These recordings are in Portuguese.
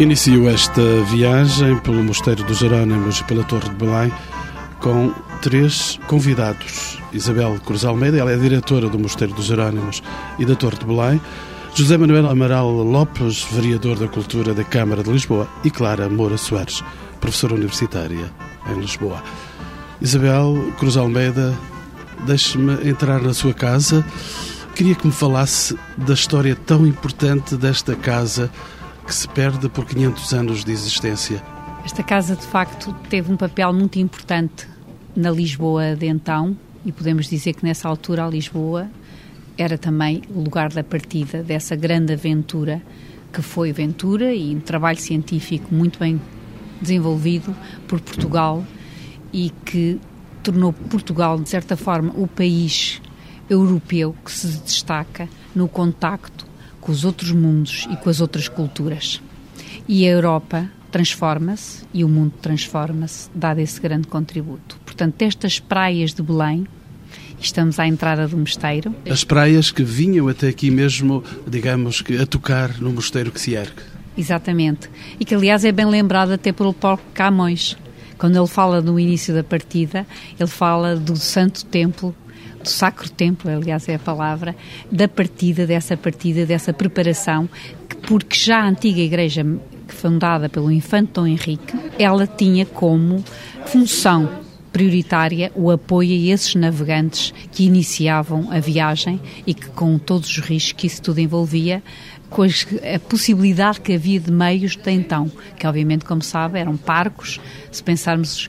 Inicio esta viagem pelo Mosteiro dos Jerónimos e pela Torre de Belém com três convidados. Isabel Cruz Almeida, ela é diretora do Mosteiro dos Jerónimos e da Torre de Belém. José Manuel Amaral Lopes, vereador da Cultura da Câmara de Lisboa. E Clara Moura Soares, professora universitária em Lisboa. Isabel Cruz Almeida, deixe-me entrar na sua casa. Queria que me falasse da história tão importante desta casa que se perde por 500 anos de existência. Esta casa, de facto, teve um papel muito importante na Lisboa de então, e podemos dizer que nessa altura a Lisboa era também o lugar da partida dessa grande aventura que foi Ventura e um trabalho científico muito bem desenvolvido por Portugal e que tornou Portugal, de certa forma, o país europeu que se destaca no contacto com os outros mundos e com as outras culturas. E a Europa transforma-se e o mundo transforma-se, dado esse grande contributo. Portanto, estas praias de Belém, estamos à entrada do mosteiro. As praias que vinham até aqui mesmo, digamos que a tocar no mosteiro que se ergue. Exatamente. E que, aliás, é bem lembrado até pelo Paulo Camões. Quando ele fala no início da partida, ele fala do Santo Templo Sacro Templo, aliás é a palavra, da partida, dessa partida, dessa preparação, porque já a antiga igreja fundada pelo infante Dom Henrique, ela tinha como função prioritária o apoio a esses navegantes que iniciavam a viagem e que, com todos os riscos que isso tudo envolvia, com a possibilidade que havia de meios de então, que obviamente, como sabe, eram parcos, se pensarmos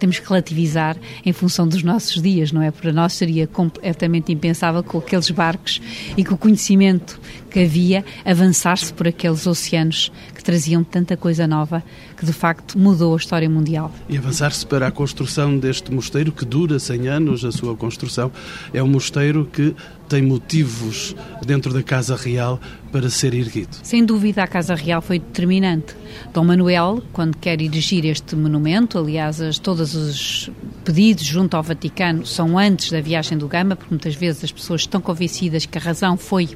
temos que relativizar em função dos nossos dias, não é? Para nós seria completamente impensável com aqueles barcos e com o conhecimento que havia avançar-se por aqueles oceanos que traziam tanta coisa nova que de facto mudou a história mundial. E avançar-se para a construção deste mosteiro que dura 100 anos, a sua construção, é um mosteiro que tem motivos dentro da Casa Real para ser erguido. Sem dúvida, a Casa Real foi determinante. Dom Manuel, quando quer erigir este monumento, aliás, as, todos os pedidos junto ao Vaticano são antes da viagem do Gama, porque muitas vezes as pessoas estão convencidas que a razão foi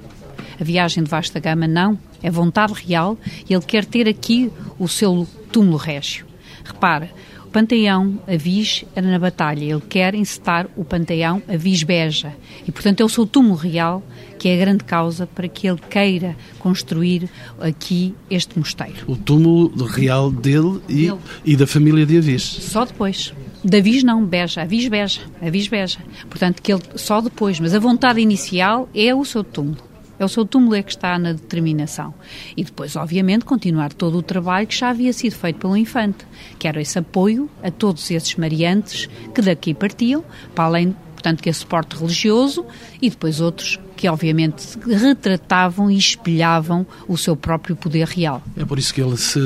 a viagem de vasta gama, não. É vontade real e ele quer ter aqui o seu túmulo régio. Repara, Panteão Avis era na batalha, ele quer encetar o Panteão Avis Beja e, portanto, é o seu túmulo real que é a grande causa para que ele queira construir aqui este mosteiro. O túmulo real dele e, e da família de Avis. Só depois. Da Avis não, Beja, Avis Beja, Avis Beja. Portanto, que ele só depois, mas a vontade inicial é o seu túmulo. É o seu túmulo é que está na determinação. E depois, obviamente, continuar todo o trabalho que já havia sido feito pelo Infante, que era esse apoio a todos esses mariantes que daqui partiam, para além, portanto, que é suporte religioso, e depois outros que obviamente retratavam e espelhavam o seu próprio poder real. É por isso que ele se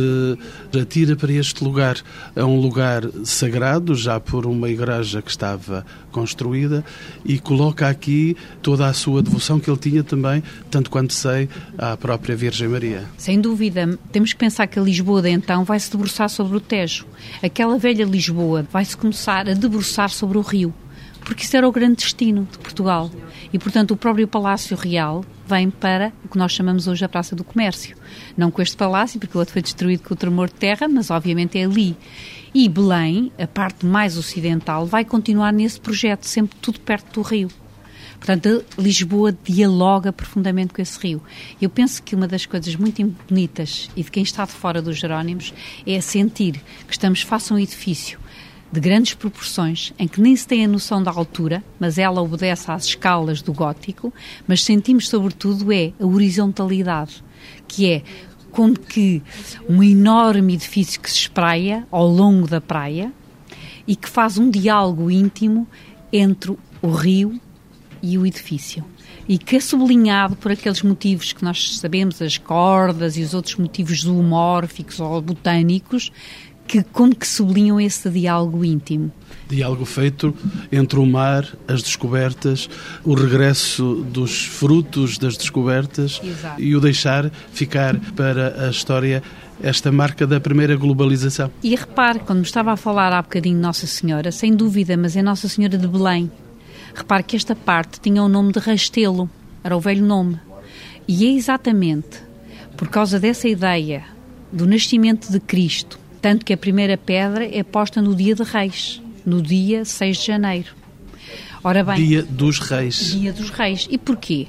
atira para este lugar. É um lugar sagrado, já por uma igreja que estava construída, e coloca aqui toda a sua devoção que ele tinha também, tanto quanto sei, à própria Virgem Maria. Sem dúvida. Temos que pensar que a Lisboa de então vai se debruçar sobre o Tejo. Aquela velha Lisboa vai se começar a debruçar sobre o rio porque isso era o grande destino de Portugal. E, portanto, o próprio Palácio Real vem para o que nós chamamos hoje a Praça do Comércio. Não com este palácio, porque o outro foi destruído com o tremor de terra, mas obviamente é ali. E Belém, a parte mais ocidental, vai continuar nesse projeto, sempre tudo perto do rio. Portanto, Lisboa dialoga profundamente com esse rio. Eu penso que uma das coisas muito bonitas e de quem está de fora dos Jerónimos é sentir que estamos face a um edifício de grandes proporções, em que nem se tem a noção da altura, mas ela obedece às escalas do gótico, mas sentimos sobretudo é a horizontalidade, que é como que um enorme edifício que se espraia ao longo da praia e que faz um diálogo íntimo entre o rio e o edifício. E que é sublinhado por aqueles motivos que nós sabemos, as cordas e os outros motivos zoomórficos ou botânicos, que como que sublinham esse diálogo íntimo. Diálogo feito entre o mar, as descobertas, o regresso dos frutos das descobertas Exato. e o deixar ficar para a história esta marca da primeira globalização. E repare, quando me estava a falar há bocadinho Nossa Senhora, sem dúvida, mas é Nossa Senhora de Belém. Repare que esta parte tinha o nome de Rastelo, era o velho nome. E é exatamente por causa dessa ideia do nascimento de Cristo. Tanto que a primeira pedra é posta no dia de Reis, no dia 6 de janeiro. Ora bem, dia dos Reis. Dia dos Reis. E porquê?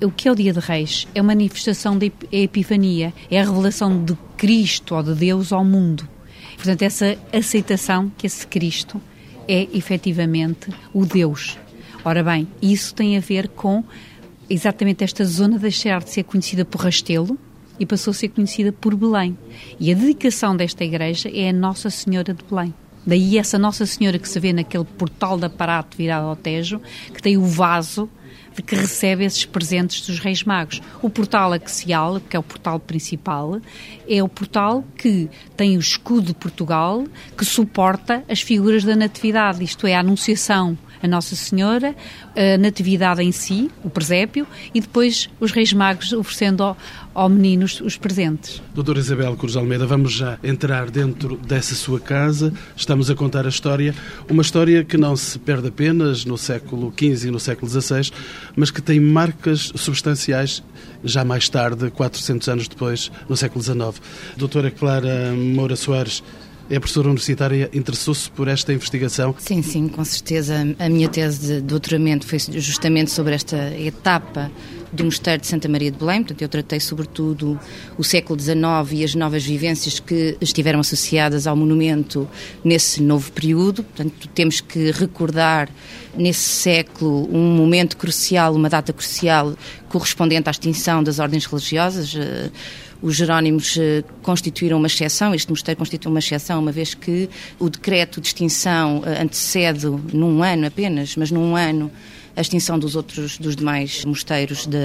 O que é o Dia de Reis? É uma manifestação da Epifania, é a revelação de Cristo ou de Deus ao mundo. Portanto, essa aceitação que esse Cristo é efetivamente o Deus. Ora bem, isso tem a ver com exatamente esta zona deixar de ser conhecida por Rastelo e passou a ser conhecida por Belém. E a dedicação desta igreja é a Nossa Senhora de Belém. Daí essa Nossa Senhora que se vê naquele portal de aparato virado ao Tejo, que tem o vaso de que recebe esses presentes dos Reis Magos. O portal axial, que é o portal principal, é o portal que tem o escudo de Portugal, que suporta as figuras da Natividade, isto é, a Anunciação, a Nossa Senhora, a Natividade em si, o presépio, e depois os Reis Magos oferecendo ao, ao menino os, os presentes. Doutora Isabel Cruz Almeida, vamos já entrar dentro dessa sua casa. Estamos a contar a história, uma história que não se perde apenas no século XV e no século XVI, mas que tem marcas substanciais já mais tarde, 400 anos depois, no século XIX. Doutora Clara Moura Soares, é professora universitária, interessou-se por esta investigação? Sim, sim, com certeza. A minha tese de doutoramento foi justamente sobre esta etapa do Mosteiro de Santa Maria de Belém, portanto eu tratei sobretudo o século XIX e as novas vivências que estiveram associadas ao monumento nesse novo período, portanto temos que recordar nesse século um momento crucial, uma data crucial correspondente à extinção das ordens religiosas, eh, os Jerónimos eh, constituíram uma exceção, este mosteiro constitui uma exceção, uma vez que o decreto de extinção eh, antecede num ano apenas, mas num ano a extinção dos outros, dos demais mosteiros de,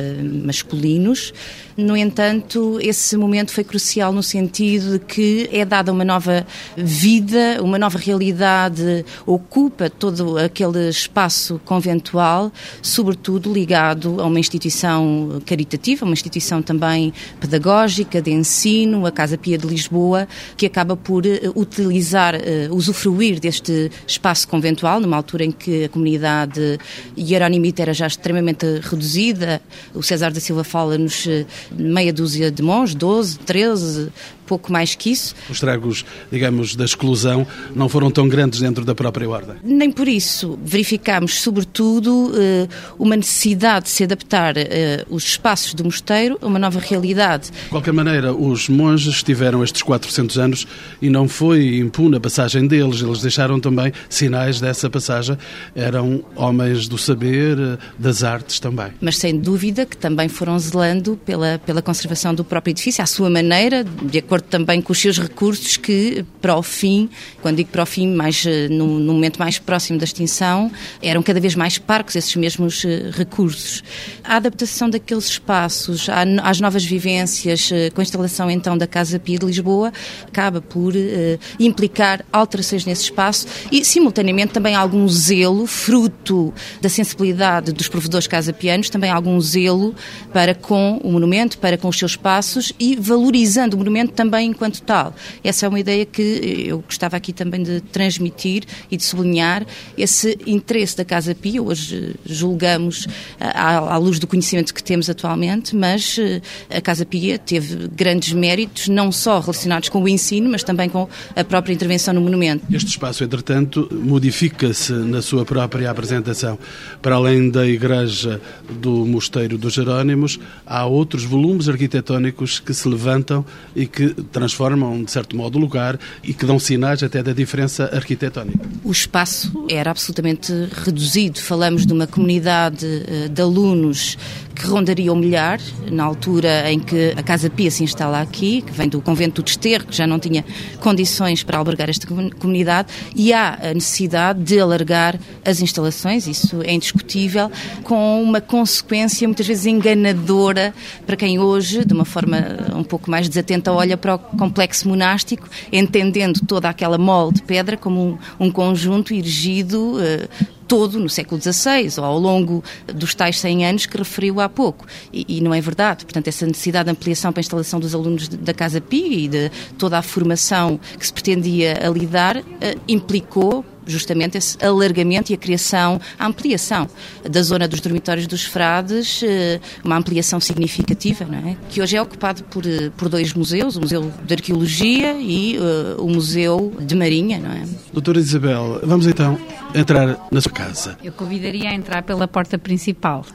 masculinos. No entanto, esse momento foi crucial no sentido de que é dada uma nova vida, uma nova realidade, ocupa todo aquele espaço conventual, sobretudo ligado a uma instituição caritativa, uma instituição também pedagógica, de ensino, a Casa Pia de Lisboa, que acaba por eh, utilizar, uh, usufruir deste espaço conventual, numa altura em que a comunidade hierárquica Jerónimo era já extremamente reduzida. O César da Silva fala-nos eh, meia dúzia de monges, 12, 13, pouco mais que isso. Os tragos, digamos, da exclusão não foram tão grandes dentro da própria ordem? Nem por isso. Verificámos, sobretudo, eh, uma necessidade de se adaptar eh, os espaços do mosteiro a uma nova realidade. De qualquer maneira, os monges tiveram estes 400 anos e não foi impune a passagem deles. Eles deixaram também sinais dessa passagem. Eram homens do saber, eh, das artes também. Mas sem dúvida que também foram zelando pela, pela conservação do próprio edifício, à sua maneira, de acordo acordo também com os seus recursos que, para o fim, quando digo para o fim, mais, eh, no, no momento mais próximo da extinção, eram cada vez mais parcos esses mesmos eh, recursos. A adaptação daqueles espaços às novas vivências, eh, com a instalação então da Casa Pia de Lisboa, acaba por uh, implicar alterações nesse espaço e, simultaneamente, também algum zelo, fruto da sensibilidade dos provedores casa-pianos, também algum zelo para com o monumento, para com os seus espaços e valorizando o monumento também enquanto tal. Essa é uma ideia que eu gostava aqui também de transmitir e de sublinhar esse interesse da Casa Pia. Hoje julgamos à, à luz do conhecimento que temos atualmente, mas eh, a Casa Pia teve grandes méritos, não só relacionados com o ensino, mas também com a própria intervenção no monumento. Este espaço, entretanto, modifica-se na sua própria apresentação. Para além da igreja do Mosteiro dos Jerónimos, há outros volumes arquitetónicos que se levantam e que transformam, de certo modo, o lugar e que dão sinais até da diferença arquitetónica. O espaço era absolutamente reduzido. Falamos de uma comunidade eh, de alunos que rondaria o milhar, na altura em que a Casa Pia se instala aqui, que vem do convento do Desterro, que já não tinha condições para albergar esta comunidade, e há a necessidade de alargar as instalações, isso é indiscutível, com uma consequência muitas vezes enganadora para quem hoje, de uma forma um pouco mais desatenta, olha para o complexo monástico, entendendo toda aquela mole de pedra como um, um conjunto erigido uh, todo no século XVI ou ao longo dos tais 100 anos que referiu há pouco. E, e, não é verdade. Portanto, essa necessidade de ampliação para a instalação dos alunos da Casa Pia e de toda a formação que se pretendia a lidar uh, implicou justamente esse alargamento e a criação, a ampliação da zona dos dormitórios dos frades, eh, uma ampliação significativa, não é? que hoje é ocupado por, eh, por dois museus, o Museu de Arqueologia e uh, o Museu de Marinha. Não é? Doutora Isabel, vamos então entrar na sua casa. Eu convidaria a entrar pela porta principal.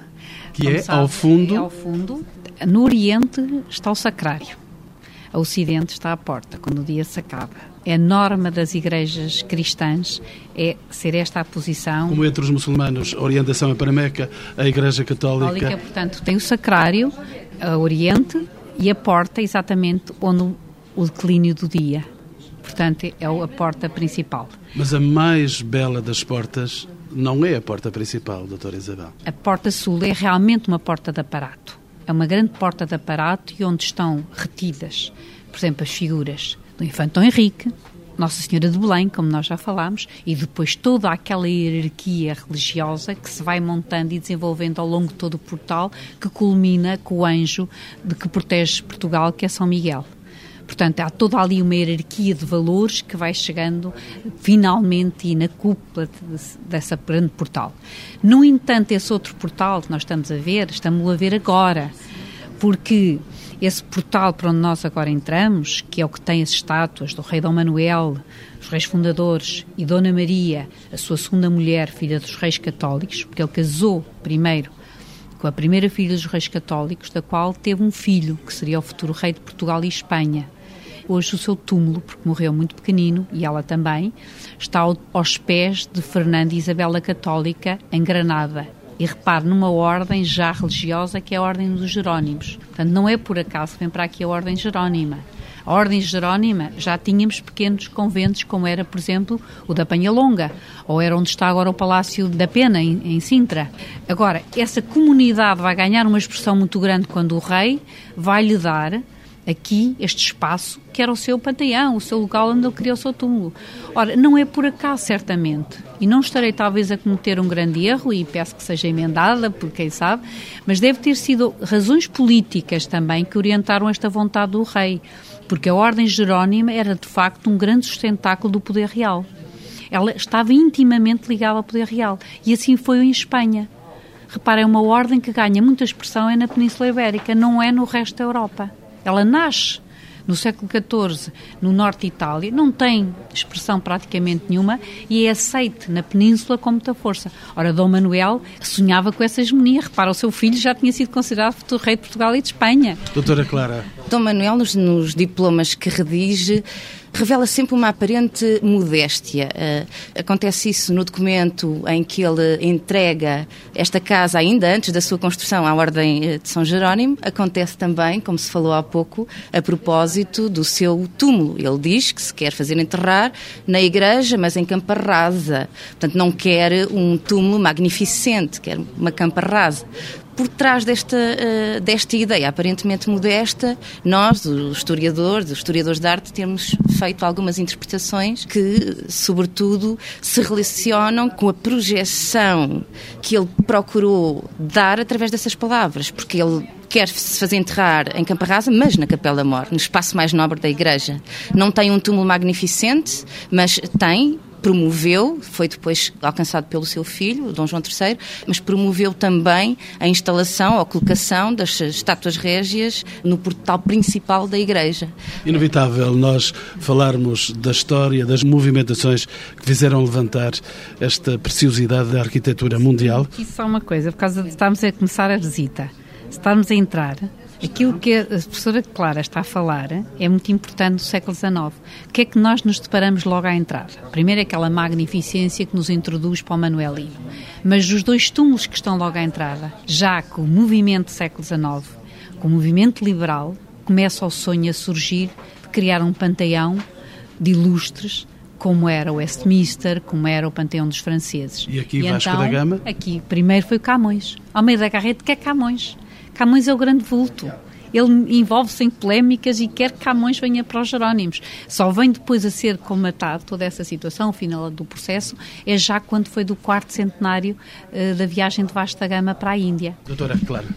Que Como é sabe, ao fundo? É ao fundo. No Oriente está o Sacrário. A Ocidente está à porta, quando o dia se acaba. É a norma das igrejas cristãs é ser esta a posição. Como entre os muçulmanos, a orientação é para Meca, a Igreja Católica. Católica, portanto, tem o Sacrário, a Oriente e a porta exatamente onde o declínio do dia. Portanto, é a porta principal. Mas a mais bela das portas não é a porta principal, doutora Isabel. A porta sul é realmente uma porta de aparato. É uma grande porta de aparato e onde estão retidas, por exemplo, as figuras do Infante Dom Henrique, Nossa Senhora de Belém, como nós já falámos, e depois toda aquela hierarquia religiosa que se vai montando e desenvolvendo ao longo de todo o portal, que culmina com o anjo de que protege Portugal, que é São Miguel. Portanto, há toda ali uma hierarquia de valores que vai chegando finalmente e na cúpula de, dessa grande portal. No entanto, esse outro portal que nós estamos a ver, estamos a ver agora, porque esse portal para onde nós agora entramos, que é o que tem as estátuas do rei Dom Manuel, os reis fundadores, e Dona Maria, a sua segunda mulher, filha dos reis católicos, porque ele casou primeiro com a primeira filha dos reis católicos, da qual teve um filho, que seria o futuro rei de Portugal e Espanha hoje o seu túmulo, porque morreu muito pequenino, e ela também, está aos pés de Fernando e Isabela Católica, em Granada. E repare, numa ordem já religiosa que é a Ordem dos Jerónimos. Portanto, não é por acaso que vem para aqui a Ordem Jerónima. A Ordem Jerónima já tínhamos pequenos conventos, como era, por exemplo, o da Longa, ou era onde está agora o Palácio da Pena, em, em Sintra. Agora, essa comunidade vai ganhar uma expressão muito grande quando o rei vai lhe dar aqui este espaço que era o seu panteão, o seu local onde ele criou o seu túmulo. Ora, não é por acaso, certamente, e não estarei talvez a cometer um grande erro, e peço que seja emendada, por quem sabe, mas deve ter sido razões políticas também que orientaram esta vontade do rei, porque a Ordem Jerónima era de facto um grande sustentáculo do poder real. Ela estava intimamente ligada ao poder real, e assim foi em Espanha. Reparem, uma ordem que ganha muita expressão é na Península Ibérica, não é no resto da Europa. Ela nasce no século XIV no norte de Itália, não tem expressão praticamente nenhuma e é aceite na península com muita força. Ora, Dom Manuel sonhava com essa hegemonia. Repara, o seu filho já tinha sido considerado futuro rei de Portugal e de Espanha. Doutora Clara. Dom Manuel, nos, nos diplomas que redige, revela sempre uma aparente modéstia. Uh, acontece isso no documento em que ele entrega esta casa ainda antes da sua construção à Ordem eh, de São Jerónimo. Acontece também, como se falou há pouco, a propósito do seu túmulo. Ele diz que se quer fazer enterrar na igreja, mas em campa rasa. Portanto, não quer um túmulo magnificente, quer uma campa rasa por trás desta, uh, desta ideia aparentemente modesta, nós, os historiadores, os historiadores de arte, temos feito algumas interpretações que, sobretudo, se relacionam com a projeção que ele procurou dar através dessas palavras, porque ele quer se fazer enterrar em Campa Rasa, mas na Capela Mor, no espaço mais nobre da igreja. Não tem um túmulo magnificente, mas tem promoveu, foi depois alcançado pelo seu filho, Dom João III, mas promoveu também a instalação, a colocação das estátuas régias no portal principal da igreja. Inevitável nós falarmos da história, das movimentações que fizeram levantar esta preciosidade da arquitetura mundial. Isso só uma coisa, por causa de estarmos a começar a visita, estarmos a entrar, Aquilo que a professora Clara está a falar é muito importante no século XIX. O que é que nós nos deparamos logo à entrada? Primeiro, aquela magnificência que nos introduz para o Manuelino. Mas os dois túmulos que estão logo à entrada, já com o movimento do século XIX, com o movimento liberal, começa o sonho a surgir de criar um panteão de ilustres como era o Westminster, como era o Panteão dos Franceses. E aqui e Vasco então, da Gama? Aqui, primeiro foi Camões. Almeida Garrett, que é Camões? Camões é o grande vulto. Ele envolve-se em polémicas e quer que Camões venha para os Jerónimos. Só vem depois a ser comatado toda essa situação, o final do processo, é já quando foi do quarto centenário uh, da viagem de Vasta Gama para a Índia. Doutora, claro.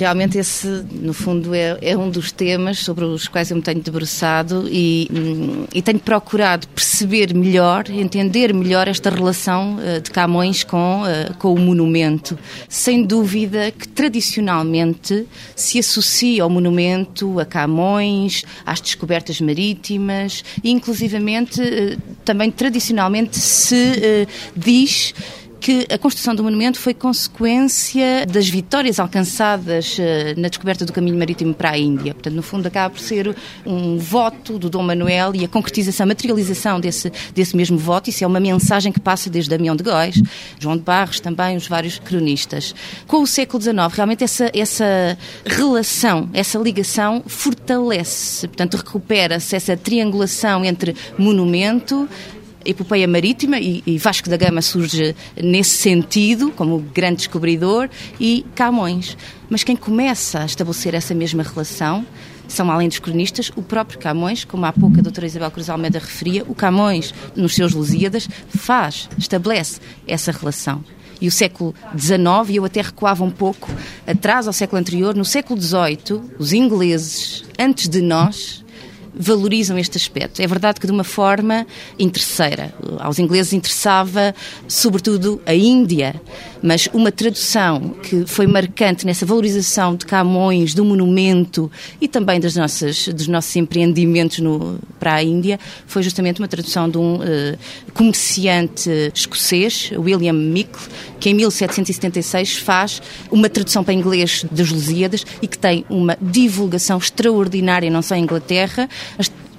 Realmente esse, no fundo, é, é, um dos temas sobre os quais eu me tenho debruçado e, hum, e tenho procurado perceber melhor, entender melhor esta relação uh, de Camões com, uh, com o monumento. Sem dúvida que tradicionalmente se associa o monumento a Camões, às descobertas marítimas e, inclusivamente, uh, também tradicionalmente se diz que a construção do monumento foi consequência das vitórias alcançadas eh, na descoberta do caminho marítimo para a Índia. Portanto, no fundo, acaba por ser um voto do Dom Manuel e a concretização, a materialização desse, desse mesmo voto. Isso é uma mensagem que passa desde Damião de Góis, João de Barros, também os vários cronistas. Com o século XIX, realmente essa, essa relação, essa ligação fortalece, portanto, recupera-se essa triangulação entre monumento, epopeia marítima e, e, Vasco da Gama surge nesse sentido, como grande descobridor, e Camões. Mas quem começa a estabelecer essa mesma relação são, além dos cronistas, o próprio Camões, como há pouco a doutora Isabel Cruz Almeida referia, o Camões, nos seus Lusíadas, faz, estabelece essa relação. E o século XIX, e eu até recuava um pouco atrás ao século anterior, no século XVIII, os ingleses, antes de nós, valorizam este aspecto. É verdade que de uma forma interesseira. Aos ingleses interessava, sobretudo, a Índia, mas uma tradução que foi marcante nessa valorização de Camões, do monumento e também das nossas, dos nossos empreendimentos no, para a Índia foi justamente uma tradução de um uh, comerciante escocês, William Mickle, que em 1776 faz uma tradução para inglês das Lusíadas e que tem uma divulgação extraordinária não só em Inglaterra,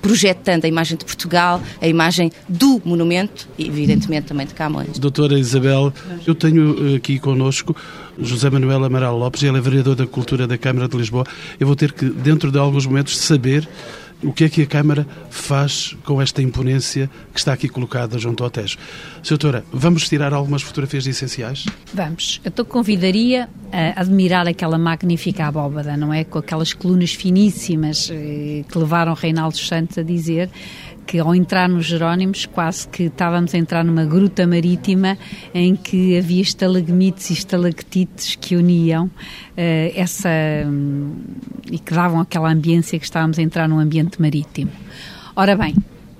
projetando a imagem de Portugal, a imagem do monumento e, evidentemente, também de Camões. Doutora Isabel, eu tenho eh, aqui conosco José Manuel Amaral Lopes, ele é vereador da Cultura da Câmara de Lisboa. Eu vou ter que, dentro de alguns momentos, saber o que é que a Câmara faz com esta imponência que está aqui colocada junto ao Tejo. Doutora, vamos tirar algumas fotografias essenciais? Vamos. Eu te convidaria a admirar aquela magnífica abóbada, não é? Com aquelas colunas finíssimas eh, que levaram Reinaldo Santos a dizer que ao entrar nos Jerónimos quase que estávamos a entrar numa gruta marítima em que havia estalagmites e estalactites que uniam uh, essa um, e que davam aquela ambiência que estávamos a entrar num ambiente marítimo. Ora bem,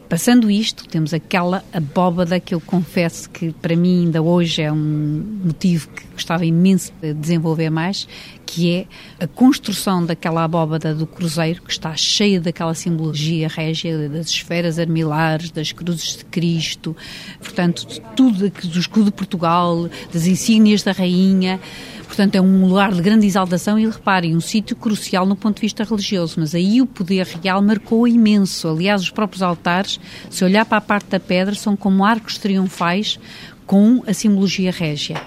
Passando isto, temos aquela abóbada que eu confesso que para mim ainda hoje é um motivo que gostava imenso de desenvolver mais, que é a construção daquela abóbada do cruzeiro, que está cheia daquela simbologia régia das esferas armilares, das cruzes de Cristo, portanto, tudo do escudo de Portugal, das insígnias da rainha, Portanto, é um lugar de grande exaltação e, reparem, um sítio crucial no ponto de vista religioso, mas aí o poder real marcou imenso. Aliás, os próprios altares, se olhar para a parte da pedra, são como arcos triunfais com a simbologia régia.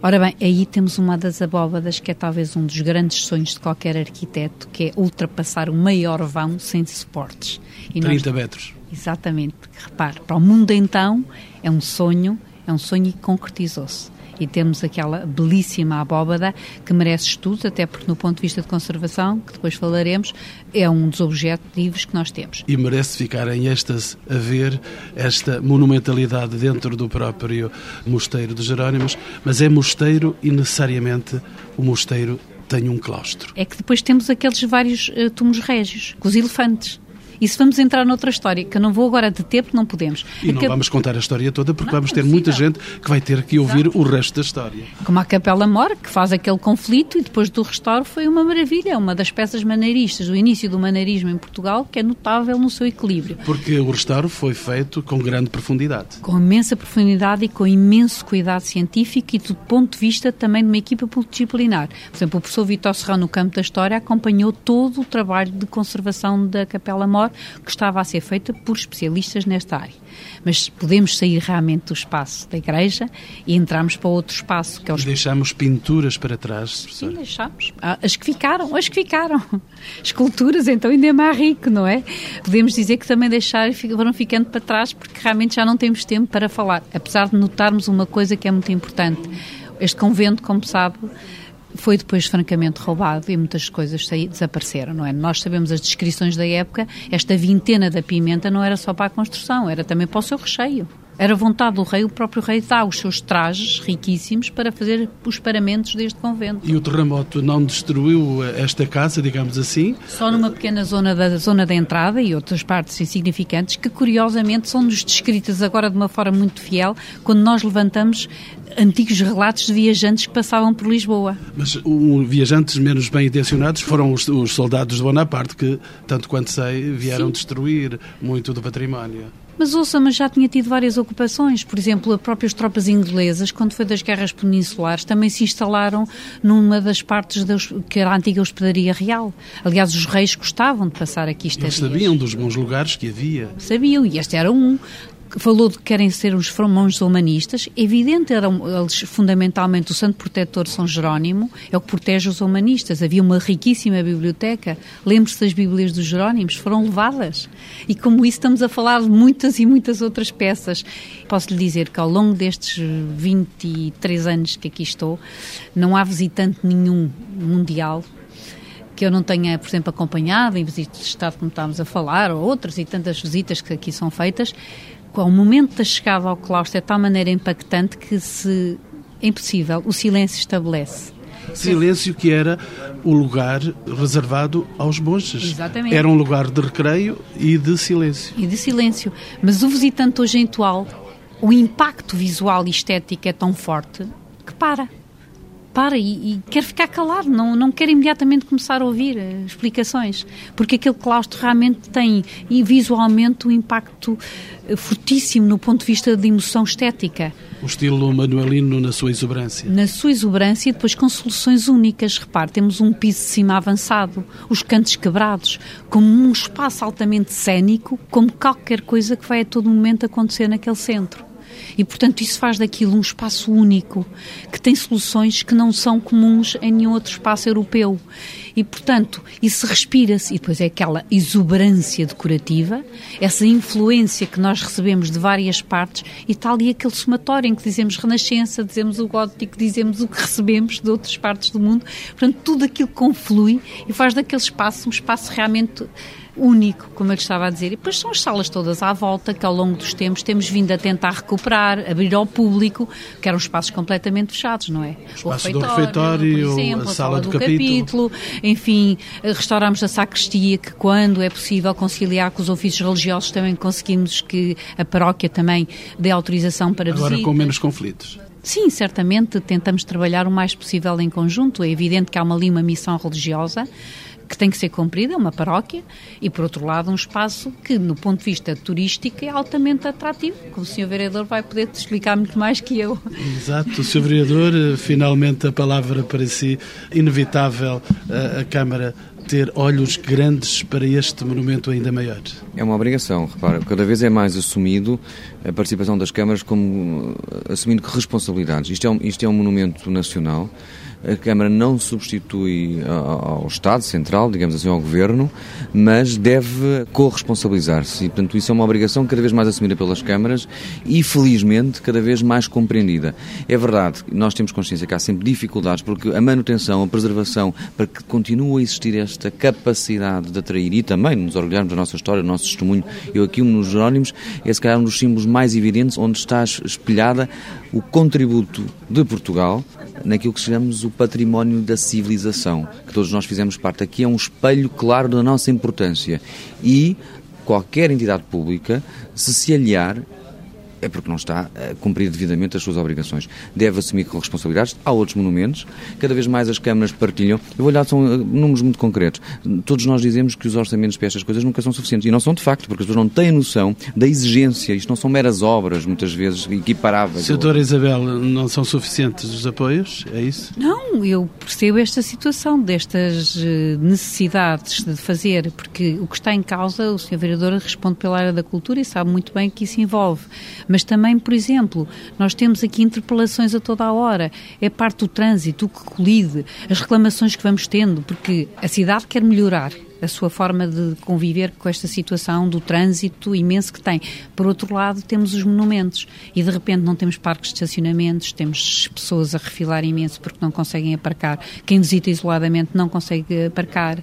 Ora bem, aí temos uma das abóbadas que é talvez um dos grandes sonhos de qualquer arquiteto, que é ultrapassar o maior vão sem suportes. E 30 nós... metros. Exatamente, repare, para o mundo então é um sonho, é um sonho que concretizou-se e temos aquela belíssima abóbada que merece estudo, até porque no ponto de vista de conservação, que depois falaremos, é um dos objetivos que nós temos. E merece ficar em êxtase a ver esta monumentalidade dentro do próprio Mosteiro dos Jerónimos, mas é mosteiro e necessariamente o mosteiro tem um claustro. É que depois temos aqueles vários uh, túmulos régios, com os elefantes. E se vamos entrar noutra história, que eu não vou agora deter porque não podemos. E não vamos contar a história toda porque não, vamos ter muita gente que vai ter que ouvir Exato. o resto da história. Como a Capela Mor, que faz aquele conflito e depois do restauro foi uma maravilha, é uma das peças maneiristas, do início do maneirismo em Portugal, que é notável no seu equilíbrio. Porque o restauro foi feito com grande profundidade. Com imensa profundidade e com imenso cuidado científico e do ponto de vista também de uma equipa multidisciplinar. Por exemplo, o professor Vitor Serrão, no campo da história, acompanhou todo o trabalho de conservação da Capela Mor que estava a ser feita por especialistas nesta área. Mas podemos sair realmente do espaço da igreja e entrarmos para outro espaço. Que é os... Deixamos pinturas para trás, professor? Sim, deixamos. Ah, as que ficaram, as que ficaram. Esculturas, então ainda é mais rico, não é? Podemos dizer que também deixaram foram ficando para trás porque realmente já não temos tempo para falar. Apesar de notarmos uma coisa que é muito importante. Este convento, como sabe, foi depois francamente roubado e muitas coisas desapareceram, não é? Nós sabemos as descrições da época, esta vintena da pimenta não era só para a construção, era também para o seu recheio. Era vontade do rei, o próprio rei dá os seus trajes riquíssimos para fazer os paramentos deste convento. E o terremoto não destruiu esta casa, digamos assim? Só numa pequena zona da zona da entrada e outras partes insignificantes que curiosamente são-nos descritas agora de uma forma muito fiel quando nós levantamos antigos relatos de viajantes que passavam por Lisboa. Mas um, viajantes menos bem intencionados foram os, os, soldados de Bonaparte que, tanto quanto sei, vieram Sim. destruir muito do património. Mas ouça, mas já tinha tido várias ocupações. Por exemplo, as próprias tropas inglesas, quando foi das guerras peninsulares, também se instalaram numa das partes da, que era a antiga hospedaria real. Aliás, os reis gostavam de passar aqui estadias. Eles sabiam dos bons lugares que havia. Sabiam, e este era um falou de que querem ser os monges humanistas. Evidente, eram eles fundamentalmente o santo protetor São Jerónimo, é o que protege os humanistas. Havia uma riquíssima biblioteca. Lembre-se das Bíblias dos Jerónimos, foram levadas. E como isso estamos a falar de muitas e muitas outras peças. Posso lhe dizer que ao longo destes 23 anos que aqui estou, não há visitante nenhum mundial que eu não tenha, por exemplo, acompanhado em visitas de Estado, como estávamos a falar, ou outras e tantas visitas que aqui são feitas, o momento da chegada ao claustro é de tal maneira impactante que se é impossível, o silêncio estabelece. Silêncio que era o lugar reservado aos monges. Exatamente. Era um lugar de recreio e de silêncio. E de silêncio. Mas o visitante hoje atual, o impacto visual e estético é tão forte que para para e, e, quer ficar calado, não, não quer imediatamente começar a ouvir uh, explicações, porque aquele claustro realmente tem e visualmente um impacto uh, fortíssimo no ponto de vista de emoção estética. O estilo manuelino na sua exuberância. Na sua exuberância e depois com soluções únicas. Repare, temos um piso de cima avançado, os cantos quebrados, como um espaço altamente cênico, como qualquer coisa que vai a todo momento acontecer naquele centro. E, portanto, isso faz daquilo um espaço único, que tem soluções que não são comuns em nenhum outro espaço europeu. E, portanto, isso respira-se. E depois é aquela exuberância decorativa, essa influência que nós recebemos de várias partes, e está ali aquele somatório em que dizemos Renascença, dizemos o gótico, dizemos o que recebemos de outras partes do mundo. Portanto, tudo aquilo conflui e faz daquele espaço um espaço realmente único, como eu lhe estava a dizer. E depois são as salas todas à volta que ao longo dos tempos temos vindo a tentar recuperar, abrir ao público, que eram espaços completamente fechados, não é? O espaço o refeitório, do refeitório, por exemplo, a, a sala, do, do capítulo. capítulo. enfim, restauramos a sacristia, que quando é possível conciliar com os ofícios religiosos também conseguimos que a paróquia também dê autorização para Agora com menos conflitos. Sim, certamente tentamos trabalhar o mais possível em conjunto. É evidente que há uma, ali uma missão religiosa, que tem que ser cumprida, é uma paróquia, e por outro lado um espaço que, no ponto de vista turístico, é altamente atrativo, como o Sr. Vereador vai poder te explicar muito mais que eu. Exato, Sr. Vereador, eh, finalmente a palavra para si, inevitável a, a Câmara ter olhos grandes para este monumento ainda maior? É uma obrigação, repara, cada vez é mais assumido a participação das câmaras como eh, assumindo responsabilidades. Isto é um, isto é um monumento nacional a Câmara não substitui ao Estado Central, digamos assim, ao Governo, mas deve corresponsabilizar-se. E, portanto, isso é uma obrigação cada vez mais assumida pelas câmaras e, felizmente, cada vez mais compreendida. É verdade, nós temos consciência que há sempre dificuldades, porque a manutenção, a preservação, para que continue a existir esta capacidade de atrair e também nos orgulharmos da nossa história, do nosso testemunho, eu aqui nos Jerónimos, é se calhar um dos símbolos mais evidentes onde está espelhada o contributo de Portugal naquilo que chamamos o património da civilização, que todos nós fizemos parte. Aqui é um espelho claro da nossa importância. E qualquer entidade pública, se se aliar é porque não está a cumprir devidamente as suas obrigações. Deve assumir responsabilidades. Há outros monumentos. Cada vez mais as câmaras partilham. Eu vou olhar, são uh, números muito concretos. Todos nós dizemos que os orçamentos para estas coisas nunca são suficientes. E não são de facto, porque as pessoas não têm noção da exigência. Isto não são meras obras, muitas vezes, equiparáveis. Doutora Isabel, não são suficientes os apoios? É isso? Não, eu percebo esta situação, destas uh, necessidades de fazer, porque o que está em causa, o Sr. Vereador responde pela área da cultura e sabe muito bem que isso envolve mas também, por exemplo, nós temos aqui interpelações a toda a hora. É parte do trânsito, o que colide, as reclamações que vamos tendo, porque a cidade quer melhorar a sua forma de conviver com esta situação do trânsito imenso que tem. Por outro lado, temos os monumentos e de repente não temos parques de estacionamentos, temos pessoas a refilar imenso porque não conseguem aparcar. Quem visita isoladamente não consegue aparcar.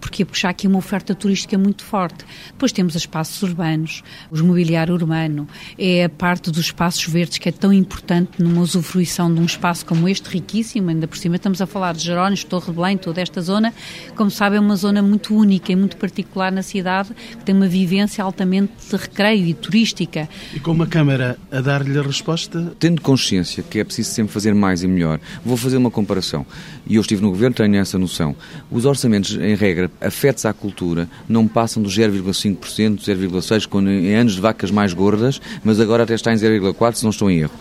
Porquê? Porque já aqui uma oferta turística muito forte. Depois temos os espaços urbanos, o mobiliário urbano, é a parte dos espaços verdes que é tão importante numa usufruição de um espaço como este, riquíssimo, ainda por cima estamos a falar de Jerónimos, Torre de Belém, toda esta zona, como sabe é uma zona muito única e muito particular na cidade, que tem uma vivência altamente de recreio e turística. E com uma câmara a dar-lhe a resposta? Tendo consciência que é preciso sempre fazer mais e melhor, vou fazer uma comparação. E eu estive no governo, tenho essa noção. Os orçamentos, em regra, afetos à cultura não passam dos 0,5%, 0,6%, em anos de vacas mais gordas, mas agora até está em 0,4%, se não estou em erro.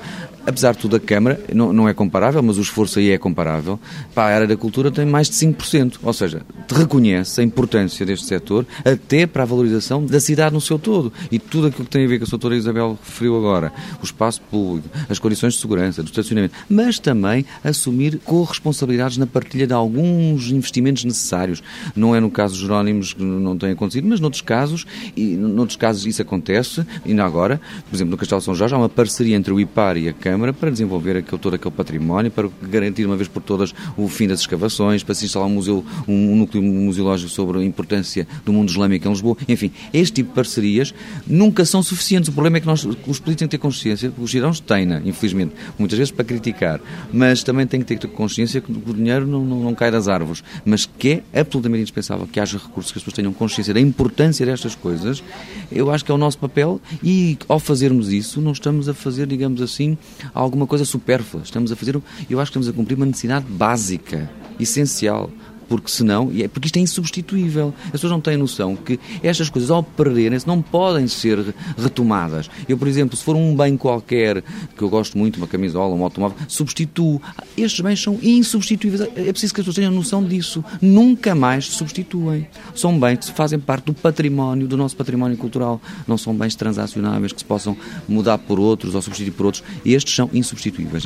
Apesar de tudo, a Câmara não, não é comparável, mas o esforço aí é comparável. Para a área da cultura tem mais de 5%. Ou seja, reconhece a importância deste setor até para a valorização da cidade no seu todo. E tudo aquilo que tem a ver com a doutora Isabel referiu agora, o espaço público, as condições de segurança, do estacionamento, mas também assumir corresponsabilidades na partilha de alguns investimentos necessários. Não é no caso dos Jerónimos que não tem acontecido, mas noutros casos, e noutros casos isso acontece, ainda agora, por exemplo, no Castelo São Jorge há uma parceria entre o IPAR e a Câmara Câmara para desenvolver aquele, todo aquele património, para garantir uma vez por todas o fim das escavações, para se instalar um museu, um, um núcleo museológico sobre a importância do mundo islâmico em Lisboa. Enfim, este tipo de parcerias nunca são suficientes. O problema é que nós, os políticos têm que ter consciência, os cidadãos têm, né, infelizmente, muitas vezes para criticar, mas também têm que ter consciência que o dinheiro não, não, não cai das árvores, mas que é absolutamente indispensável que haja recursos, que as pessoas tenham consciência da importância destas coisas. Eu acho que é o nosso papel e, ao fazermos isso, não estamos a fazer, digamos assim, alguma coisa supérflua. Estamos a fazer, eu acho que estamos a cumprir uma necessidade básica, essencial porque senão, é, porque isto é insubstituível. As pessoas não têm noção que estas coisas, ao perderem-se, não podem ser retomadas. Eu, por exemplo, se for um bem qualquer, que eu gosto muito, uma camisola, um automóvel, substituo. Estes bens são insubstituíveis. É preciso que as pessoas tenham noção disso. Nunca mais se substituem. São bens que fazem parte do património, do nosso património cultural. Não são bens transacionáveis que se possam mudar por outros ou substituir por outros. Estes são insubstituíveis.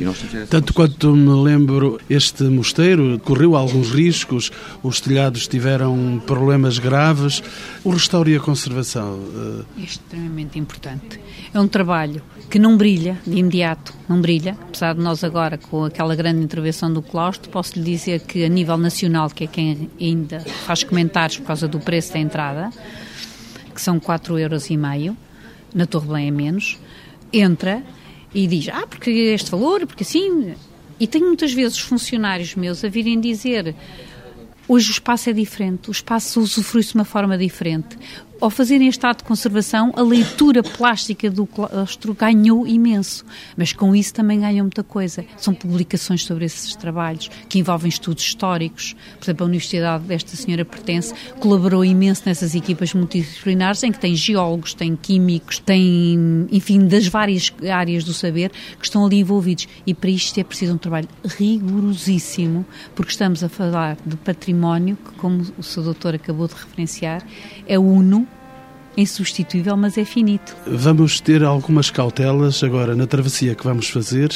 Tanto quanto me lembro, este mosteiro correu alguns riscos os telhados tiveram problemas graves. O restauro e a conservação. Eh, é extremamente importante. É um trabalho que não brilha de imediato, não brilha. Apesar de nós agora, com aquela grande intervenção do claustro, posso lhe dizer que a nível nacional, que é quem ainda faz comentários por causa do preço da entrada, que são 4,5 euros, e meio, na Torre Belém é menos, entra e diz, ah, porque este valor, porque assim... E tenho muitas vezes funcionários meus a virem dizer Hoje o espaço é diferente, o espaço usufrui-se de uma forma diferente ao fazerem este ato de conservação, a leitura plástica do claustro ganhou imenso, mas com isso também ganham muita coisa. São publicações sobre esses trabalhos, que envolvem estudos históricos. Por exemplo, a universidade desta senhora pertence, colaborou imenso nessas equipas multidisciplinares, em que tem geólogos, tem químicos, tem, enfim, das várias áreas do saber que estão ali envolvidos. E para isto é preciso um trabalho rigorosíssimo, porque estamos a falar de património que, como o seu doutor acabou de referenciar, é uno insubstituível, mas é finito. Vamos ter algumas cautelas agora na travessia que vamos fazer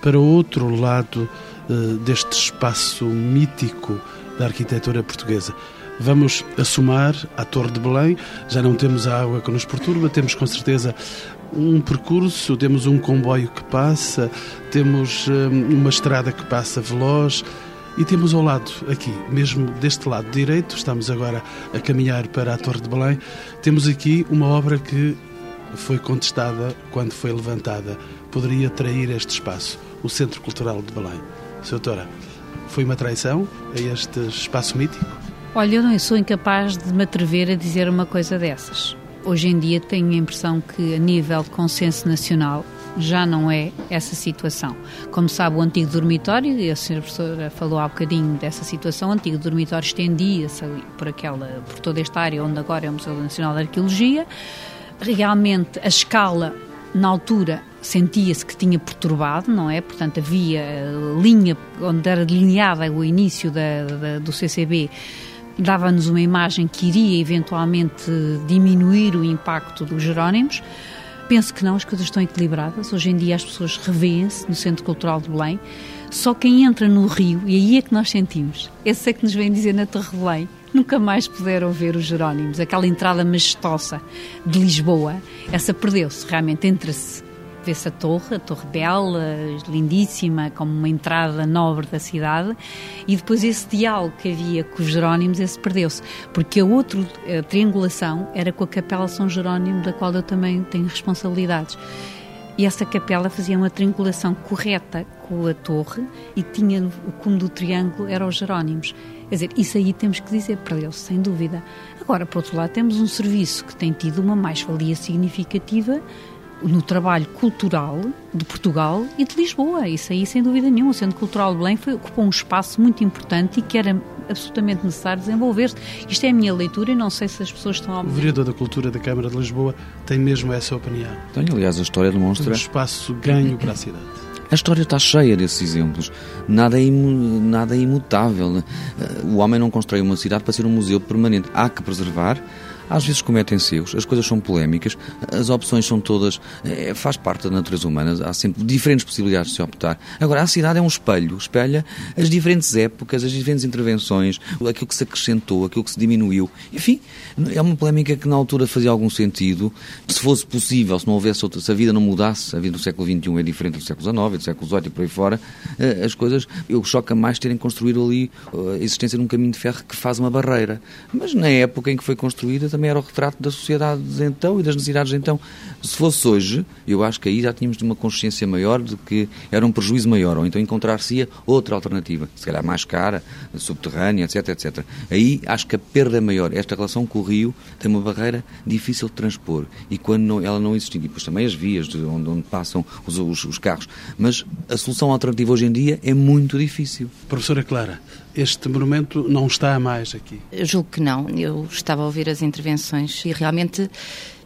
para outro lado uh, deste espaço mítico da arquitetura portuguesa. Vamos assomar à Torre de Belém, já não temos a água que nos perturba, temos com certeza um percurso, temos um comboio que passa, temos uh, uma estrada que passa veloz, e temos ao lado, aqui, mesmo deste lado direito, estamos agora a caminhar para a Torre de Belém, temos aqui uma obra que foi contestada quando foi levantada. Poderia trair este espaço, o Centro Cultural de Belém. Doutora, foi uma traição a este espaço mítico? Olha, eu não sou incapaz de me atrever a dizer uma coisa dessas. Hoje em dia tenho a impressão que, a nível de consenso nacional, já não é essa situação. Como sabe, o antigo dormitório, e a senhora professora falou há bocadinho dessa situação, o antigo dormitório estendia-se por, aquela, por toda esta área onde agora é o Museu Nacional de Arqueologia. Realmente, a escala, na altura, sentia-se que tinha perturbado, não é? Portanto, havia linha onde era delineada o início da, da, do CCB dava-nos uma imagem que iria eventualmente diminuir o impacto dos Jerónimos. Penso que não, as coisas estão equilibradas. Hoje em dia as pessoas revêem-se no Centro Cultural de Belém. Só quem entra no rio, e aí é que nós sentimos, esse é que nos vem dizer na Torre de Belém, nunca mais puderam ver os Jerónimos. Aquela entrada majestosa de Lisboa, essa perdeu-se realmente entre-se vê-se a torre, a torre bela, lindíssima, como uma entrada nobre da cidade, e depois esse diálogo que havia com os Jerónimos, esse perdeu-se, porque a outra a triangulação era com a Capela São Jerónimo, da qual eu também tenho responsabilidades. E essa capela fazia uma triangulação correta com a torre e tinha o cume do triângulo era os Jerónimos. Quer dizer, isso aí temos que dizer, perdeu-se, sem dúvida. Agora, por outro lado, temos um serviço que tem tido uma mais-valia significativa no trabalho cultural de Portugal e de Lisboa. Isso aí, sem dúvida nenhuma. O Centro Cultural de Belém foi, ocupou um espaço muito importante e que era absolutamente necessário desenvolver-se. Isto é a minha leitura e não sei se as pessoas estão a... O vereador da Cultura da Câmara de Lisboa tem mesmo essa opinião. Tenho, aliás, a história demonstra... Um espaço ganho para a cidade. A história está cheia desses exemplos. Nada é, imu, nada é imutável. Né? O homem não constrói uma cidade para ser um museu permanente. Há que preservar às vezes cometem-se erros, as coisas são polémicas, as opções são todas, é, faz parte da natureza humana, há sempre diferentes possibilidades de se optar. Agora, a cidade é um espelho, espelha as diferentes épocas, as diferentes intervenções, aquilo que se acrescentou, aquilo que se diminuiu. Enfim, é uma polémica que na altura fazia algum sentido. Se fosse possível, se não houvesse outra, se a vida não mudasse, a vida do século XXI é diferente do século XIX, do século XVIII e por aí fora, eh, as coisas, eu choca mais terem construído ali eh, a existência de um caminho de ferro que faz uma barreira. Mas na época em que foi construída também era o retrato da sociedade de então e das necessidades de então. Se fosse hoje, eu acho que aí já tínhamos uma consciência maior de que era um prejuízo maior, ou então encontrar-se outra alternativa, se calhar mais cara, subterrânea, etc, etc. Aí acho que a perda é maior. Esta relação com o rio tem uma barreira difícil de transpor e quando não, ela não existir, e depois também as vias de onde, onde passam os, os, os carros, mas a solução alternativa hoje em dia é muito difícil. Professora Clara, este monumento não está mais aqui? Eu julgo que não. Eu estava a ouvir as intervenções. E realmente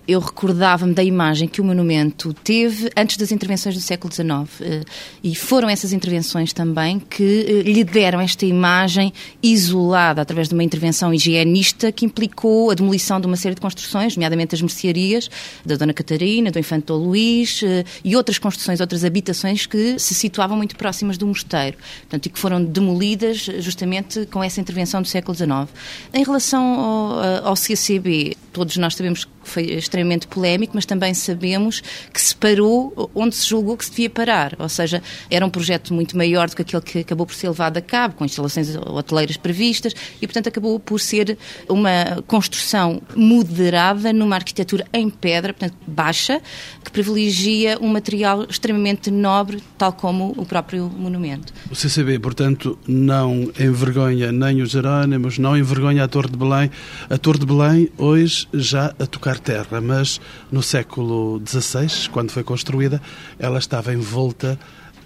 eu recordava-me da imagem que o monumento teve antes das intervenções do século XIX. Eh, e foram essas intervenções também que eh, lhe deram esta imagem isolada através de uma intervenção higienista que implicou a demolição de uma série de construções, nomeadamente as mercearias da Dona Catarina, do Infante Dom Luís eh, e outras construções, outras habitações que se situavam muito próximas do mosteiro. Portanto, e que foram demolidas justamente com essa intervenção do século XIX. Em relação ao, ao CCB, todos nós sabemos que foi extremamente polémico, mas também sabemos que se parou onde se julgou que se devia parar. Ou seja, era um projeto muito maior do que aquele que acabou por ser levado a cabo, com instalações hoteleiras previstas, e, portanto, acabou por ser uma construção moderada numa arquitetura em pedra, portanto, baixa, que privilegia um material extremamente nobre, tal como o próprio monumento. O CCB, portanto, não envergonha nem os Jerónimos, não envergonha a Torre de Belém. A Torre de Belém, hoje, já a tocar terra, mas no século XVI, quando foi construída, ela estava envolta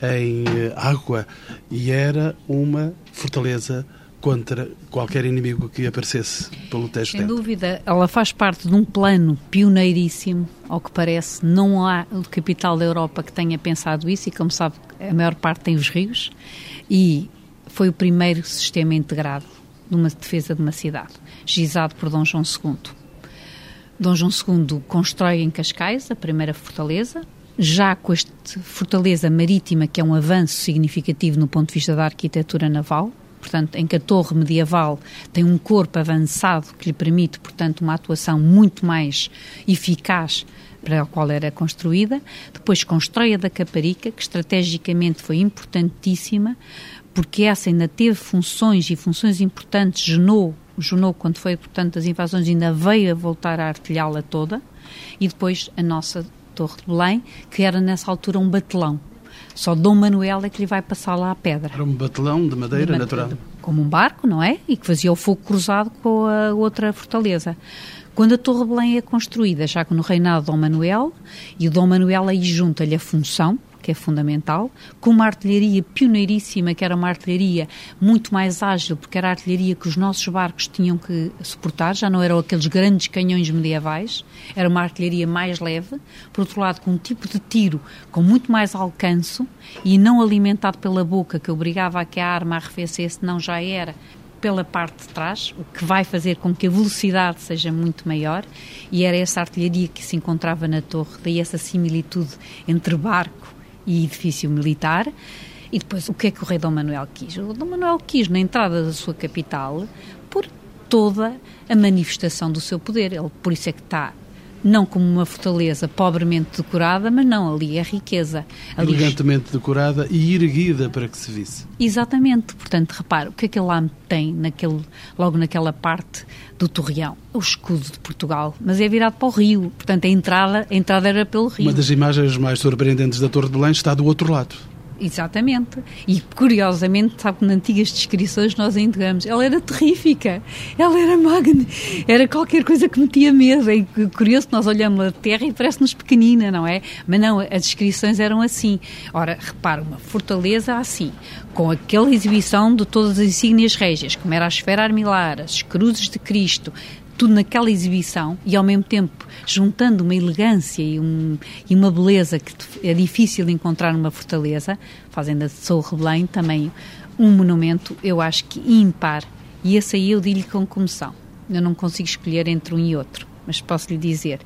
em eh, água e era uma fortaleza contra qualquer inimigo que aparecesse pelo Tejo Sem dúvida, ela faz parte de um plano pioneiríssimo, ao que parece, não há capital da Europa que tenha pensado isso e, como sabe, a maior parte tem os rios e foi o primeiro sistema integrado de uma defesa de uma cidade, gizado por Dom João II. Dom João II constrói em Cascais a primeira fortaleza, já com esta fortaleza marítima, que é um avanço significativo no ponto de vista da arquitetura naval, portanto, em que a torre medieval tem um corpo avançado que lhe permite, portanto, uma atuação muito mais eficaz para a qual era construída. Depois constrói a da Caparica, que estrategicamente foi importantíssima, porque essa ainda teve funções e funções importantes, genou o quando foi, portanto, as invasões, ainda veio a voltar a artilhá-la toda. E depois a nossa Torre de Belém, que era nessa altura um batelão. Só Dom Manuel é que lhe vai passar lá a pedra. Era um batelão de madeira, de natural. Como um barco, não é? E que fazia o fogo cruzado com a outra fortaleza. Quando a Torre de Belém é construída, já que no reinado de Dom Manuel, e o Dom Manuel aí junta-lhe a função, que é fundamental, com uma artilharia pioneiríssima, que era uma artilharia muito mais ágil, porque era a artilharia que os nossos barcos tinham que suportar, já não eram aqueles grandes canhões medievais, era uma artilharia mais leve, por outro lado, com um tipo de tiro com muito mais alcance e não alimentado pela boca, que obrigava a que a arma arrefecesse, não já era pela parte de trás, o que vai fazer com que a velocidade seja muito maior, e era essa artilharia que se encontrava na torre, daí essa similitude entre barco e edifício militar. E depois, o que é que o rei Dom Manuel quis? O Dom Manuel quis, na entrada da sua capital, por toda a manifestação do seu poder. Ele, por isso é que está não como uma fortaleza pobremente decorada, mas não, ali é riqueza. Ali... Elegantemente decorada e erguida para que se visse. Exatamente. Portanto, repare, o que é que ele lá tem naquele, logo naquela parte do Torreão? O escudo de Portugal, mas é virado para o rio. Portanto, a entrada, a entrada era pelo rio. Uma das imagens mais surpreendentes da Torre de Belém está do outro lado. Exatamente. E curiosamente, sabe que nas antigas descrições nós entregamos. Ela era terrífica, ela era magna, era qualquer coisa que metia medo. É curioso que nós olhamos a terra e parece-nos pequenina, não é? Mas não, as descrições eram assim. Ora, repara, uma fortaleza assim, com aquela exibição de todas as insígnias régias, como era a esfera armilar, as cruzes de Cristo, tudo naquela exibição e ao mesmo tempo juntando uma elegância e, um, e uma beleza que é difícil encontrar numa fortaleza, fazendo de Sou Belém também um monumento, eu acho que ímpar. E esse aí eu digo-lhe com comoção. Eu não consigo escolher entre um e outro, mas posso lhe dizer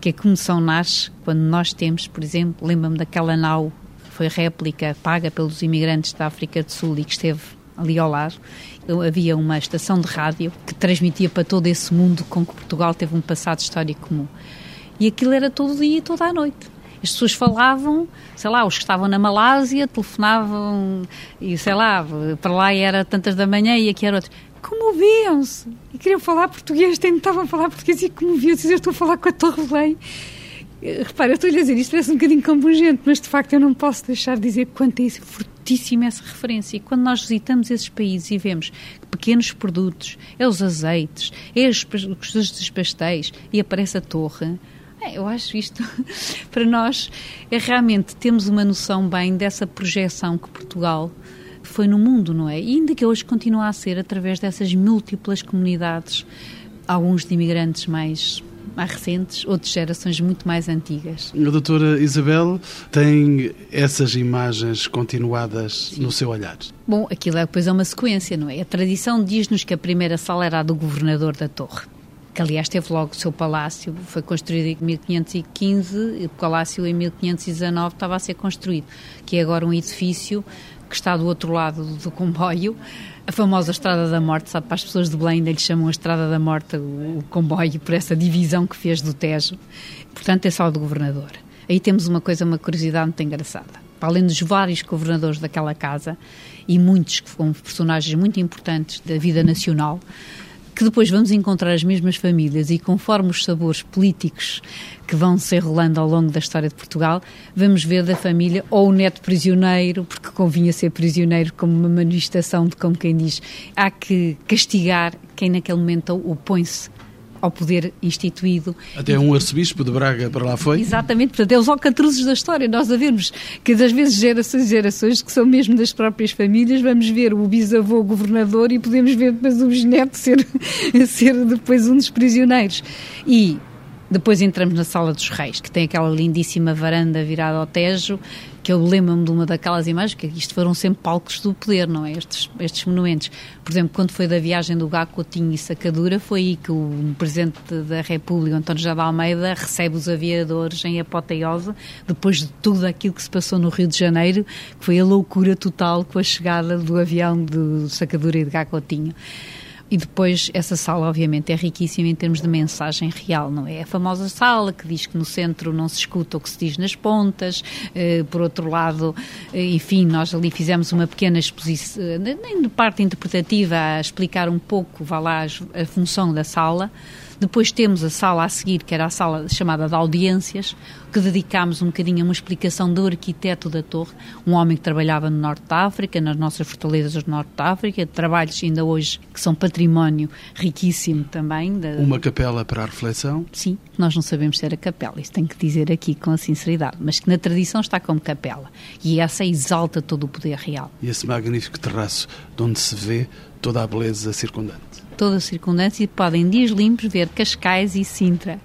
que a comoção nasce quando nós temos, por exemplo, lembro-me daquela nau que foi réplica paga pelos imigrantes da África do Sul e que esteve ali ao lado, havia uma estação de rádio que transmitia para todo esse mundo com que Portugal teve um passado histórico comum. E aquilo era todo dia e toda a noite. As pessoas falavam, sei lá, os que estavam na Malásia telefonavam e sei lá, para lá era tantas da manhã e aqui era outro. Comoviam-se e queriam falar português, tentavam falar português e comoviam-se. Eu estou a falar com a Torre Belém. Repara, eu estou-lhe a dizer, isto parece um bocadinho compungente, mas de facto eu não posso deixar de dizer quanto é isso fortíssima essa referência. E quando nós visitamos esses países e vemos pequenos produtos, é os azeites, é os, os dos pastéis, e aparece a torre, é, eu acho isto, para nós, é realmente temos uma noção bem dessa projeção que Portugal foi no mundo, não é? E ainda que hoje continua a ser através dessas múltiplas comunidades, alguns de imigrantes mais mais recentes, outras gerações muito mais antigas. A doutora Isabel tem essas imagens continuadas Sim. no seu olhar? Bom, aquilo é depois é uma sequência, não é? A tradição diz-nos que a primeira sala era a do governador da Torre que aliás teve logo o seu palácio, foi construído em 1515, e o palácio em 1519 estava a ser construído, que é agora um edifício que está do outro lado do comboio, a famosa Estrada da Morte, sabe, para as pessoas de Belém ainda lhe chamam a Estrada da Morte, o, o comboio, por essa divisão que fez do Tejo. Portanto, é só do governador. Aí temos uma coisa, uma curiosidade muito engraçada. Para além dos vários governadores daquela casa, e muitos que foram personagens muito importantes da vida nacional, que depois vamos encontrar as mesmas famílias e conforme os sabores políticos que vão se enrolando ao longo da história de Portugal, vamos ver da família ou o neto prisioneiro, porque convinha ser prisioneiro como uma manifestação de, como quem diz, há que castigar quem naquele momento opõe-se ao poder instituído. Até um arcebispo de Braga para lá foi? Exatamente, portanto, é os alcatruzes da história. Nós a vermos que, às vezes, gerações e gerações que são mesmo das próprias famílias, vamos ver o bisavô governador e podemos ver depois o bisneto ser, ser depois um dos prisioneiros. E depois entramos na Sala dos Reis, que tem aquela lindíssima varanda virada ao Tejo, que eu lembro-me de uma daquelas imagens, que isto foram sempre palcos do poder, não é? Estes, estes monumentos. Por exemplo, quando foi da viagem do Gá Coutinho e Sacadura, foi aí que o Presidente da República, António José de Almeida, recebe os aviadores em apoteose, depois de tudo aquilo que se passou no Rio de Janeiro, que foi a loucura total com a chegada do avião de Sacadura e de Gá Coutinho. E depois, essa sala, obviamente, é riquíssima em termos de mensagem real, não é? A famosa sala que diz que no centro não se escuta o que se diz nas pontas, eh, por outro lado, eh, enfim, nós ali fizemos uma pequena exposição, eh, nem de parte interpretativa, a explicar um pouco, vá lá, a função da sala. Depois temos a sala a seguir, que era a sala chamada de audiências, que dedicámos um bocadinho a uma explicação do arquiteto da torre, um homem que trabalhava no Norte da África, nas nossas fortalezas do Norte da África, trabalhos ainda hoje que são património riquíssimo também. Da... Uma capela para a reflexão? Sim, nós não sabemos se era capela, isso tem que dizer aqui com a sinceridade, mas que na tradição está como capela. E essa exalta todo o poder real. E esse magnífico terraço de onde se vê toda a beleza circundante toda a circunstância e podem dias limpos ver Cascais e Sintra.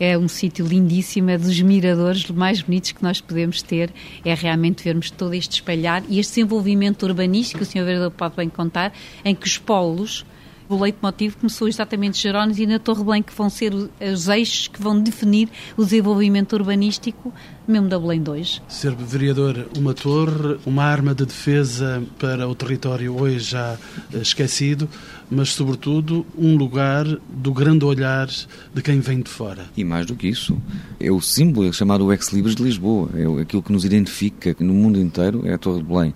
É um sítio lindíssimo, é dos miradores mais bonitos que nós podemos ter, é realmente vermos todo este espalhar e este desenvolvimento urbanístico, o Sr. Vereador pode bem contar, em que os polos o leitmotiv começou exatamente Jerónimos e na Torre Belém, que vão ser os eixos que vão definir o desenvolvimento urbanístico mesmo da Belém 2. Ser vereador, uma torre, uma arma de defesa para o território hoje já eh, esquecido, mas sobretudo um lugar do grande olhar de quem vem de fora. E mais do que isso, é o símbolo é chamado Ex Libris de Lisboa, é aquilo que nos identifica no mundo inteiro, é a Torre de Belém.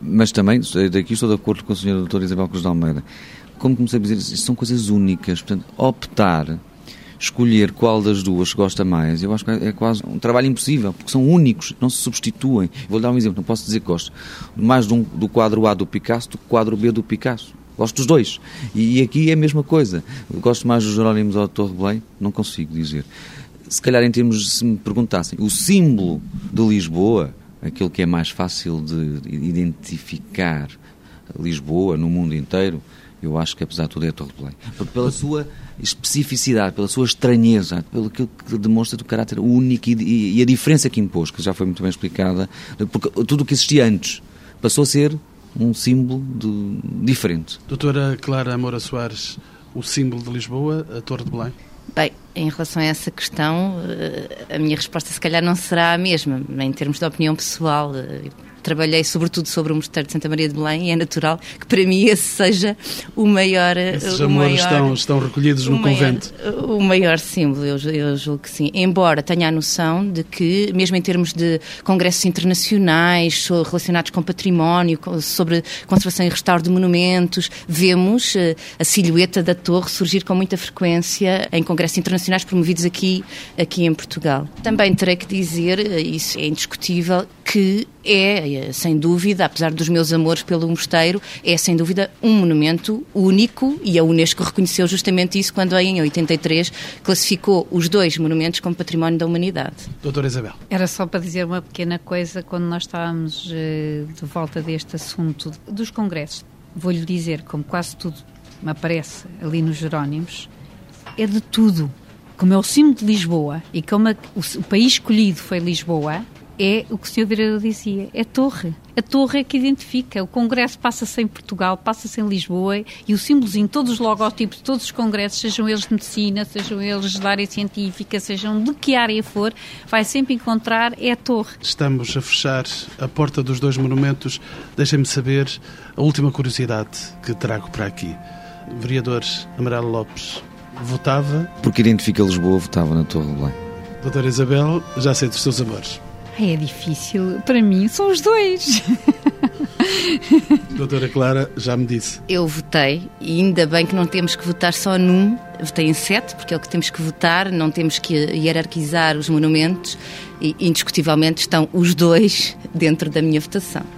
Mas também, daqui estou de acordo com a senhora doutora Isabel Cruz de Almeida, como comecei a dizer, são coisas únicas, portanto, optar escolher qual das duas gosta mais, eu acho que é quase um trabalho impossível, porque são únicos, não se substituem. Vou dar um exemplo, não posso dizer que gosto mais do, do quadro A do Picasso do que quadro B do Picasso. Gosto dos dois. E, e aqui é a mesma coisa. Gosto mais dos Jerónimos do Torre Belém? Não consigo dizer. Se calhar, em termos, se me perguntassem, o símbolo de Lisboa, aquele que é mais fácil de identificar Lisboa no mundo inteiro, eu acho que apesar de tudo é a Torre de Belém. Pela sua especificidade, pela sua estranheza, pelo que demonstra do caráter único e, e, a diferença que impôs, que já foi muito bem explicada, porque tudo o que existia antes passou a ser um símbolo de, diferente. Doutora Clara Moura Soares, o símbolo de Lisboa, a Torre de Belém? Bem, em relação a essa questão, eh, a minha resposta se calhar não será a mesma, em termos de opinião pessoal. Trabalhei sobretudo sobre o Mosteiro de Santa Maria de Belém e é natural que para mim esse seja o maior... Esses o amores maior, estão, estão recolhidos no maior, convento. O maior símbolo, eu, eu julgo que sim. Embora tenha a noção de que, mesmo em termos de congressos internacionais relacionados com património, sobre conservação e restauro de monumentos, vemos eh, a silhueta da torre surgir com muita frequência em congressos internacionais promovidos aqui, aqui em Portugal. Também terei que dizer, eh, isso é indiscutível, que é, sem dúvida, apesar dos meus amores pelo mosteiro, é sem dúvida um monumento único e a Unesco reconheceu justamente isso quando em 83 classificou os dois monumentos como património da humanidade. Doutora Isabel. Era só para dizer uma pequena coisa quando nós estávamos eh, de volta deste assunto dos congressos. Vou-lhe dizer, como quase tudo me aparece ali nos Jerónimos, é de tudo. Como é o símbolo de Lisboa e como o, o país escolhido foi Lisboa, é o que o Sr. vereador dizia, é a torre. A torre é que identifica. O Congresso passa-se em Portugal, passa-se em Lisboa e o símbolozinho, todos os logotipos de todos os congressos, sejam eles de medicina, sejam eles da área científica, sejam de que área for, vai sempre encontrar é a torre. Estamos a fechar a porta dos dois monumentos. Deixem-me saber a última curiosidade que trago para aqui. Vereador Amarelo Lopes, votava... Porque identifica Lisboa, votava na Torre de Belém. Doutora Isabel, já sei dos seus amores. É difícil. Para mim, são os dois. Doutora Clara, já me disse. Eu votei e ainda bem que não temos que votar só num. Votei em sete, porque é o que temos que votar, não temos que hierarquizar os monumentos e, indiscutivelmente, estão os dois dentro da minha votação.